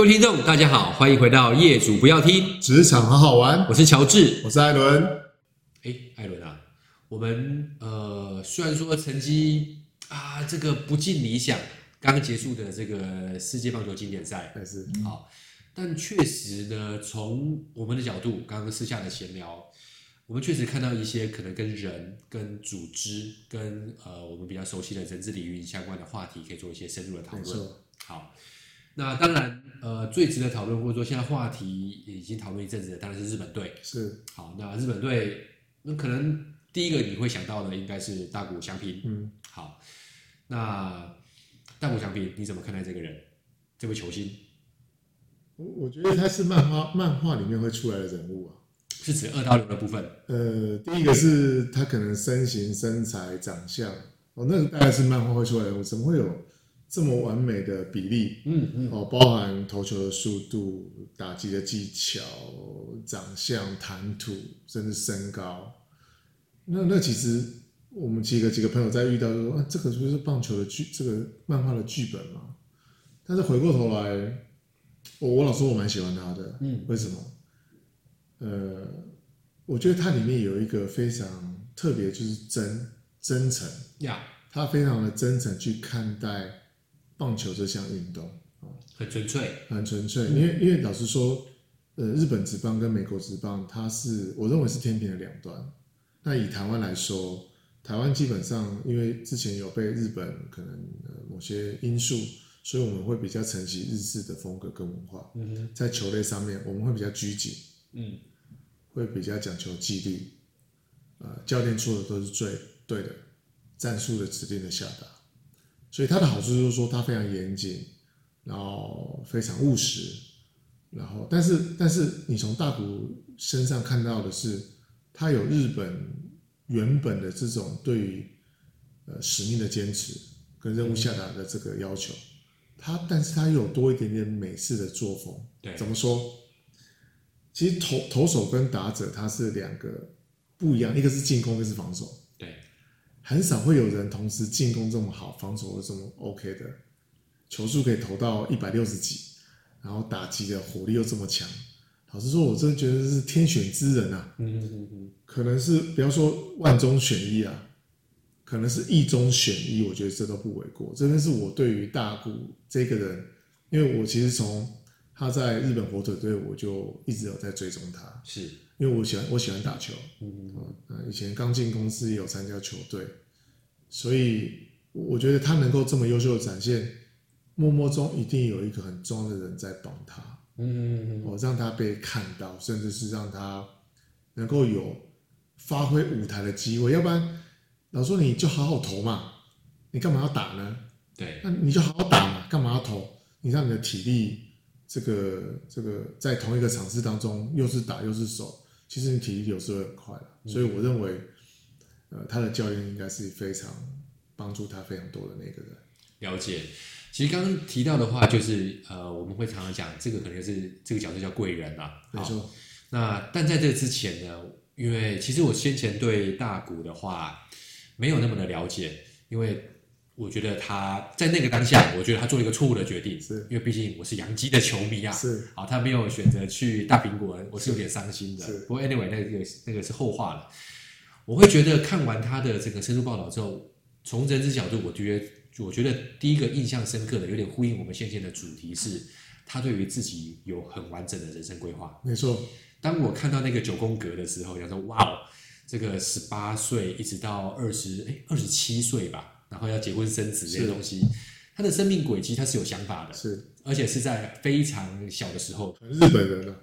各位听众，大家好，欢迎回到《业主不要听职场好好玩》，我是乔治，我是艾伦。哎，艾伦啊，我们呃，虽然说成绩啊，这个不尽理想，刚刚结束的这个世界棒球经典赛，但是好，但确实呢，从我们的角度，刚刚私下的闲聊，我们确实看到一些可能跟人、跟组织、跟呃我们比较熟悉的人资领域相关的话题，可以做一些深入的讨论。好。那当然，呃，最值得讨论或者说现在话题已经讨论一阵子的，当然是日本队。是，好，那日本队，那可能第一个你会想到的应该是大谷翔平。嗯，好，那大谷翔平你怎么看待这个人，这位球星？我我觉得他是漫画漫画里面会出来的人物啊，是指二刀流的部分。呃，第一个是他可能身形、身材、长相，哦，那个大概是漫画会出来的人物，怎么会有？这么完美的比例，嗯嗯，哦，包含投球的速度、打击的技巧、长相、谈吐，甚至身高。那那其实我们几个几个朋友在遇到就说，啊，这个就是棒球的剧，这个漫画的剧本嘛。但是回过头来，我我老说我蛮喜欢他的，嗯，为什么？呃，我觉得他里面有一个非常特别，就是真真诚呀，他非常的真诚去看待。棒球这项运动很纯粹，很纯粹。因为因为老实说，呃，日本职棒跟美国职棒，它是我认为是天平的两端。那以台湾来说，台湾基本上因为之前有被日本可能某些因素，所以我们会比较承袭日式的风格跟文化。嗯，在球类上面，我们会比较拘谨，嗯，会比较讲求纪律。呃，教练说的都是最对的，战术的指令的下达。所以它的好处就是说，它非常严谨，然后非常务实，然后但是但是你从大谷身上看到的是，他有日本原本的这种对于呃使命的坚持跟任务下达的这个要求，他但是他又有多一点点美式的作风。对，怎么说？其实投投手跟打者他是两个不一样，一个是进攻，一个是防守。很少会有人同时进攻这么好，防守又这么 OK 的，球速可以投到一百六十几，然后打击的火力又这么强。老实说，我真的觉得是天选之人啊！嗯嗯嗯，可能是不要说万中选一啊，可能是亿中选一，我觉得这都不为过。这边是我对于大谷这个人，因为我其实从他在日本火腿队，我就一直有在追踪他。是。因为我喜欢我喜欢打球，嗯嗯，以前刚进公司也有参加球队，所以我觉得他能够这么优秀的展现，默默中一定有一个很重要的人在帮他，嗯嗯嗯，我让他被看到，甚至是让他能够有发挥舞台的机会，要不然老说你就好好投嘛，你干嘛要打呢？对，那你就好好打嘛，干嘛要投？你让你的体力这个这个在同一个场次当中，又是打又是守。其实你体力有时候很快，所以我认为，呃，他的教练应该是非常帮助他非常多的那个人。了解，其实刚刚提到的话，就是呃，我们会常常讲，这个可能是这个角色叫贵人啊。没错。那但在这之前呢，因为其实我先前对大谷的话没有那么的了解，因为。我觉得他在那个当下，我觉得他做了一个错误的决定，是因为毕竟我是洋基的球迷啊。是，啊，他没有选择去大苹果，我是有点伤心的。是，不过 anyway，那个那个是后话了。我会觉得看完他的这个深入报道之后，从人之角度，我觉得我觉得第一个印象深刻的，有点呼应我们现在的主题是，他对于自己有很完整的人生规划。没错，当我看到那个九宫格的时候，想说哇哦，这个十八岁一直到二十哎二十七岁吧。然后要结婚生子这些东西，他的生命轨迹他是有想法的，是，而且是在非常小的时候，日本人了，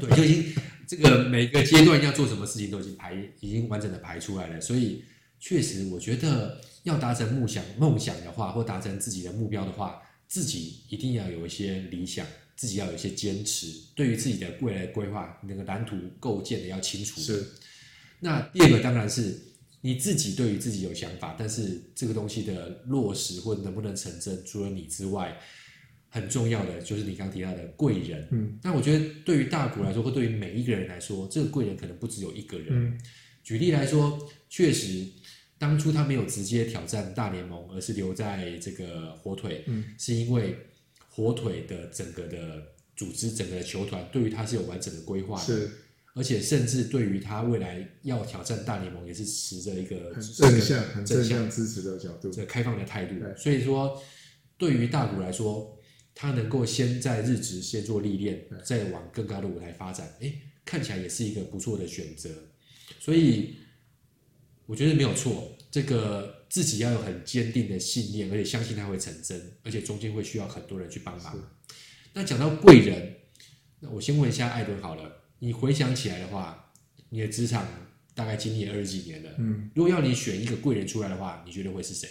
对，就已经这个每个阶段要做什么事情都已经排，已经完整的排出来了。所以确实，我觉得要达成梦想梦想的话，或达成自己的目标的话，自己一定要有一些理想，自己要有一些坚持，对于自己的未来规划那个蓝图构建的要清楚。是，那第二个当然是。你自己对于自己有想法，但是这个东西的落实或能不能成真，除了你之外，很重要的就是你刚提到的贵人。嗯，那我觉得对于大谷来说，或对于每一个人来说，这个贵人可能不只有一个人。嗯，举例来说，确实当初他没有直接挑战大联盟，而是留在这个火腿，嗯，是因为火腿的整个的组织，整个的球团对于他是有完整的规划的，是，而且甚至对于他未来要挑战大联盟也是持着一个很正向、很正向支持的角度，这个开放的态度。所以说，对于大谷来说，他能够先在日职先做历练，再往更高的舞台发展，哎，看起来也是一个不错的选择。所以我觉得没有错，这个。自己要有很坚定的信念，而且相信它会成真，而且中间会需要很多人去帮忙。那讲到贵人，那我先问一下艾伦好了，你回想起来的话，你的职场大概经历了二十几年了，嗯，如果要你选一个贵人出来的话，你觉得会是谁？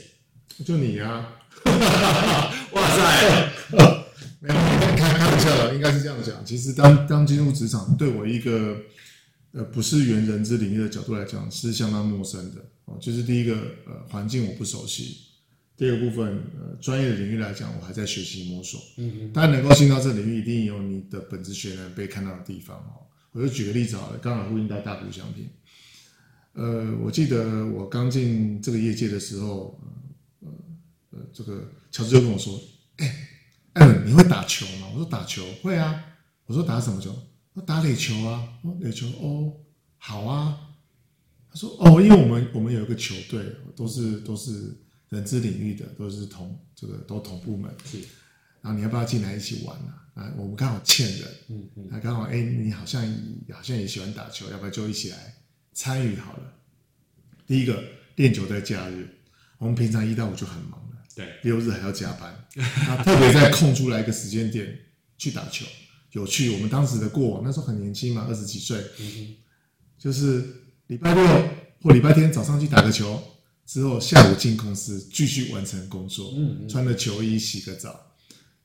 就你呀、啊！哇塞，没有开开玩笑了，应该是这样讲。其实当当进入职场，对我一个呃不是原人之领域的角度来讲，是相当陌生的。哦，就是第一个，呃，环境我不熟悉；第二个部分，呃，专业的领域来讲，我还在学习摸索。嗯嗯。当然，能够进到这个领域，一定有你的本职学能被看到的地方哦。我就举个例子好了，刚好呼应到大谷翔平。呃，我记得我刚进这个业界的时候，呃呃，这个乔治就跟我说：“哎，艾伦，你会打球吗？”我说：“打球会啊。”我说：“打什么球？”我打垒球啊。哦，垒球哦，好啊。他说哦，因为我们我们有一个球队，都是都是人资领域的，都是同这个都同部门，是。然后你要不要进来一起玩啊？啊，我们刚好欠人，嗯嗯，那刚好哎，你好像好像也喜欢打球，要不要就一起来参与好了？第一个练球在假日，我们平常一到五就很忙了，对，六日还要加班，他特别在空出来一个时间点去打球，有趣。我们当时的过往，那时候很年轻嘛，二十几岁，就是。礼拜六或礼拜天早上去打个球，之后下午进公司继续完成工作，穿着球衣洗个澡。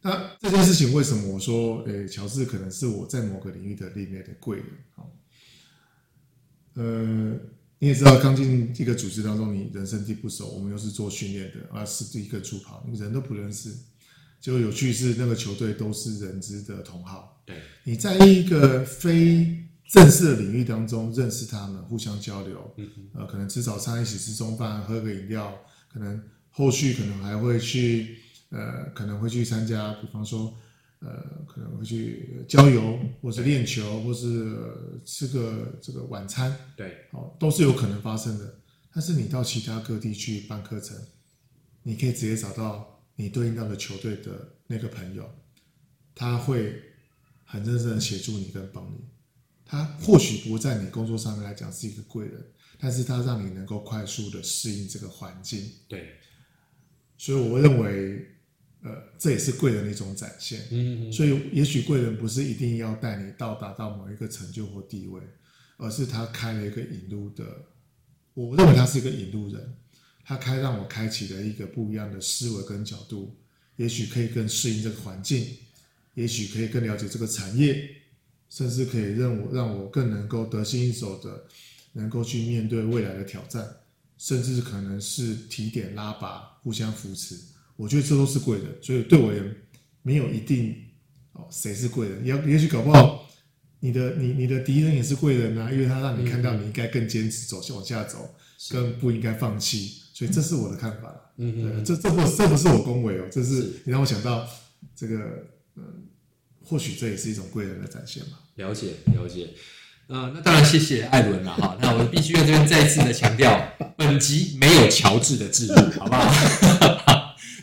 那这件事情为什么我说，诶，乔治可能是我在某个领域的里面的贵人？好，呃，你也知道，刚进一个组织当中，你人生地不熟，我们又是做训练的，啊，是第一个助跑，你人都不认识。就有趣是那个球队都是人资的同好，对，你在一个非。正式的领域当中认识他们，互相交流，呃，可能吃早餐，一起吃中饭，喝个饮料，可能后续可能还会去，呃，可能会去参加，比方说，呃，可能会去郊游，或是练球，或是，呃，吃个这个晚餐，对，哦，都是有可能发生的。但是你到其他各地去办课程，你可以直接找到你对应到的球队的那个朋友，他会很认真的协助你跟帮你。他或许不在你工作上面来讲是一个贵人，但是他让你能够快速的适应这个环境。对，所以我认为，呃，这也是贵人的一种展现。嗯嗯。所以，也许贵人不是一定要带你到达到某一个成就或地位，而是他开了一个引路的。我认为他是一个引路人，他开让我开启了一个不一样的思维跟角度，也许可以更适应这个环境，也许可以更了解这个产业。甚至可以让我让我更能够得心应手的，能够去面对未来的挑战，甚至可能是提点拉拔，互相扶持。我觉得这都是贵人，所以对我也没有一定哦，谁是贵人？也也许搞不好你的你你的敌人也是贵人啊，因为他让你看到你应该更坚持走往下走，更不应该放弃。所以这是我的看法。嗯嗯，这这不这不是我恭维哦，这是你让我想到这个嗯。或许这也是一种贵人的展现嘛。了解了解，呃，那当然谢谢艾伦了哈。那我必须在这边再次的强调，本集没有乔治的置入，好不好？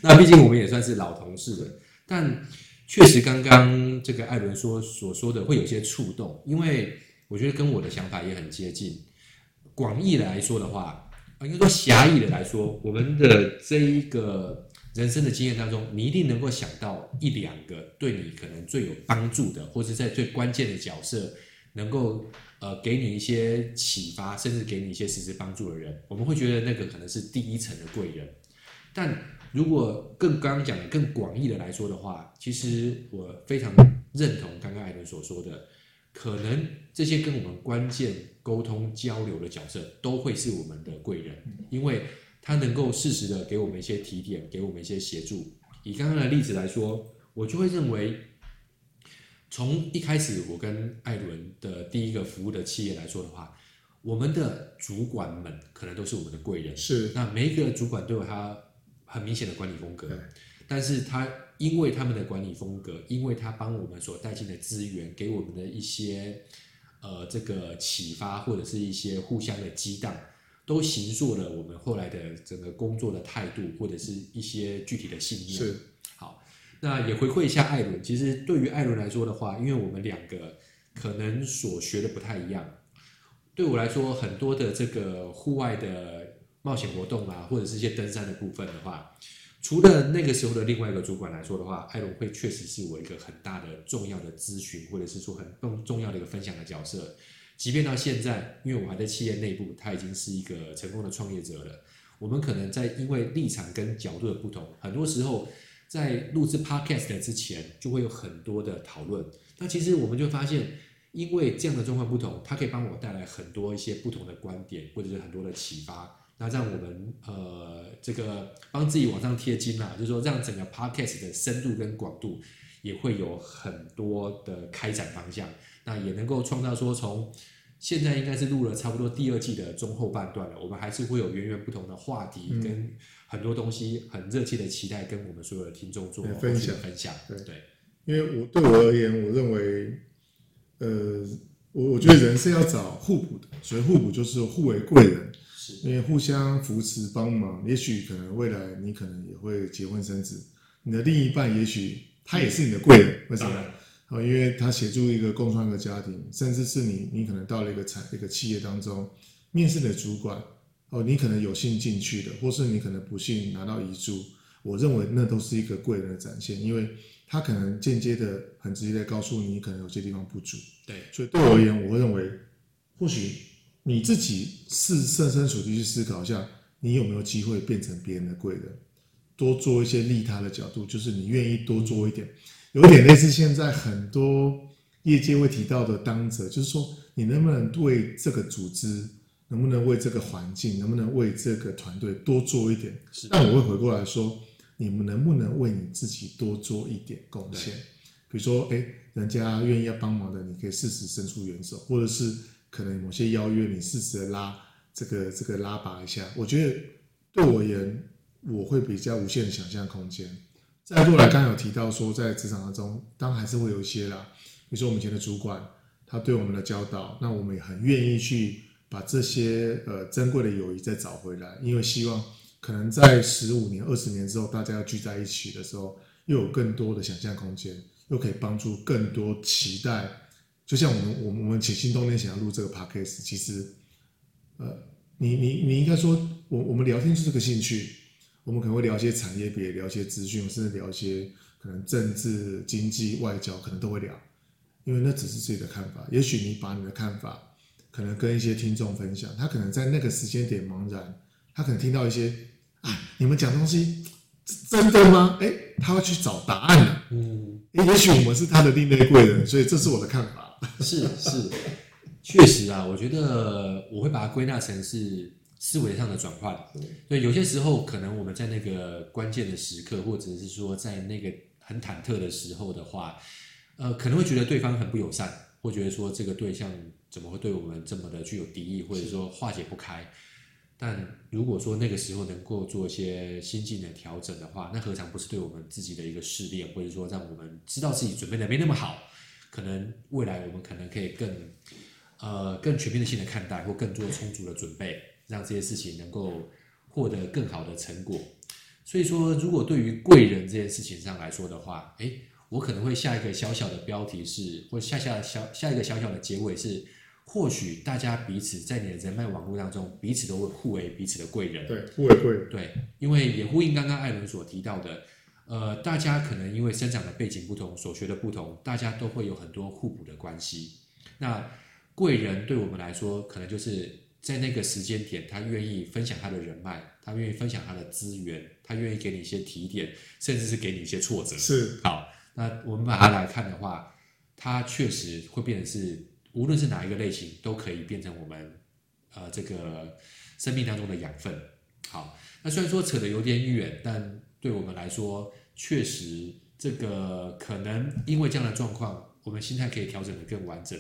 那毕竟我们也算是老同事了，但确实刚刚这个艾伦说所说的会有些触动，因为我觉得跟我的想法也很接近。广义的来说的话，应该说狭义的来说，我们的这一个。人生的经验当中，你一定能够想到一两个对你可能最有帮助的，或者在最关键的角色，能够呃给你一些启发，甚至给你一些实质帮助的人，我们会觉得那个可能是第一层的贵人。但如果更刚刚讲的更广义的来说的话，其实我非常认同刚刚艾伦所说的，可能这些跟我们关键沟通交流的角色，都会是我们的贵人，因为。他能够适时的给我们一些提点，给我们一些协助。以刚刚的例子来说，我就会认为，从一开始我跟艾伦的第一个服务的企业来说的话，我们的主管们可能都是我们的贵人。是，那每一个主管都有他很明显的管理风格，但是他因为他们的管理风格，因为他帮我们所带进的资源，给我们的一些呃这个启发，或者是一些互相的激荡，都形塑了我们后来的整个工作的态度，或者是一些具体的信念。是好，那也回馈一下艾伦。其实对于艾伦来说的话，因为我们两个可能所学的不太一样。对我来说，很多的这个户外的冒险活动啊，或者是一些登山的部分的话，除了那个时候的另外一个主管来说的话，艾伦会确实是我一个很大的重要的咨询，或者是说很重重要的一个分享的角色。即便到现在，因为我还在企业内部，他已经是一个成功的创业者了。我们可能在因为立场跟角度的不同，很多时候在录制 Podcast 之前，就会有很多的讨论。那其实我们就发现。因为这样的状况不同，它可以帮我带来很多一些不同的观点，或者是很多的启发。那让我们呃这个帮自己往上贴金啦，就是说让整个 podcast 的深度跟广度也会有很多的开展方向。那也能够创造说，从现在应该是录了差不多第二季的中后半段了，我们还是会有源源不同的话题跟很多东西，很热切的期待跟我们所有的听众做分享分享。对对，因为我对我而言，我认为。呃，我我觉得人是要找互补的，所以互补就是互为贵人，因为互相扶持帮忙。也许可能未来你可能也会结婚生子，你的另一半也许他也是你的贵人，为什么？哦，因为他协助一个共创一个家庭，甚至是你你可能到了一个产一个企业当中，面试的主管哦，你可能有幸进去的，或是你可能不幸拿到遗嘱，我认为那都是一个贵人的展现，因为。他可能间接的、很直接的告诉你，可能有些地方不足。对，所以对我而言，我会认为，或许你自己是设身处地去思考一下，你有没有机会变成别人的贵人，多做一些利他的角度，就是你愿意多做一点，有一点类似现在很多业界会提到的当责，就是说你能不能为这个组织，能不能为这个环境，能不能为这个团队多做一点？是，但我会回过来说。你们能不能为你自己多做一点贡献？比如说，哎，人家愿意要帮忙的，你可以适时伸出援手，或者是可能某些邀约，你适时的拉这个这个拉拔一下。我觉得对我而言，我会比较无限的想象空间。再过来，刚有提到说，在职场当中，当然还是会有一些啦。比如说，我们以前的主管，他对我们的教导，那我们也很愿意去把这些呃珍贵的友谊再找回来，因为希望。可能在十五年、二十年之后，大家要聚在一起的时候，又有更多的想象空间，又可以帮助更多期待。就像我们，我们，我们起心动念想要录这个 podcast，其实，呃，你你你应该说，我我们聊天是这个兴趣，我们可能会聊一些产业别，聊一些资讯，甚至聊一些可能政治、经济、外交，可能都会聊，因为那只是自己的看法。也许你把你的看法，可能跟一些听众分享，他可能在那个时间点茫然。他可能听到一些，啊，你们讲东西真的吗？哎，他会去找答案的。嗯，也许我们是他的另类贵人，所以这是我的看法。是是，确实啊，我觉得我会把它归纳成是思维上的转换。对，有些时候可能我们在那个关键的时刻，或者是说在那个很忐忑的时候的话，呃，可能会觉得对方很不友善，或觉得说这个对象怎么会对我们这么的具有敌意，或者说化解不开。但如果说那个时候能够做一些心境的调整的话，那何尝不是对我们自己的一个试炼，或者说让我们知道自己准备的没那么好，可能未来我们可能可以更呃更全面性的看待，或更做充足的准备，让这些事情能够获得更好的成果。所以说，如果对于贵人这件事情上来说的话，诶，我可能会下一个小小的标题是，或下下小下一个小小的结尾是。或许大家彼此在你的人脉网络当中，彼此都会互为彼此的贵人。对，互为贵人。对，因为也呼应刚刚艾伦所提到的，呃，大家可能因为生长的背景不同，所学的不同，大家都会有很多互补的关系。那贵人对我们来说，可能就是在那个时间点，他愿意分享他的人脉，他愿意分享他的资源，他愿意给你一些提点，甚至是给你一些挫折。是。好，那我们把它来看的话，它确实会变成是。无论是哪一个类型，都可以变成我们呃这个生命当中的养分。好，那虽然说扯得有点远，但对我们来说，确实这个可能因为这样的状况，我们心态可以调整得更完整。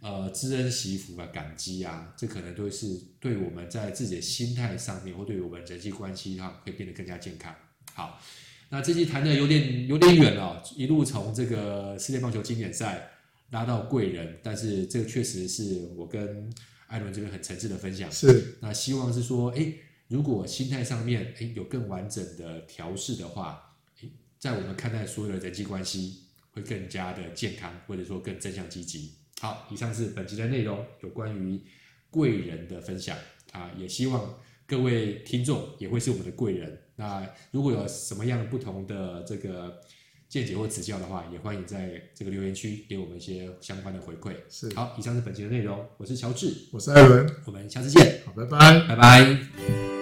呃，知恩惜福啊，感激啊，这可能都是对我们在自己的心态上面，或对于我们人际关系上，会变得更加健康。好，那这期谈的有点有点远了，一路从这个世界棒球经典赛拉到贵人，但是这个确实是我跟艾伦这边很诚挚的分享。是，那希望是说，哎，如果心态上面诶有更完整的调试的话，在我们看待所有的人际关系会更加的健康，或者说更正向积极。好，以上是本期的内容，有关于贵人的分享啊，也希望各位听众也会是我们的贵人。那如果有什么样不同的这个见解或指教的话，也欢迎在这个留言区给我们一些相关的回馈。是，好，以上是本期的内容，我是乔治，我是艾伦，我们下次见，好，拜拜，拜拜。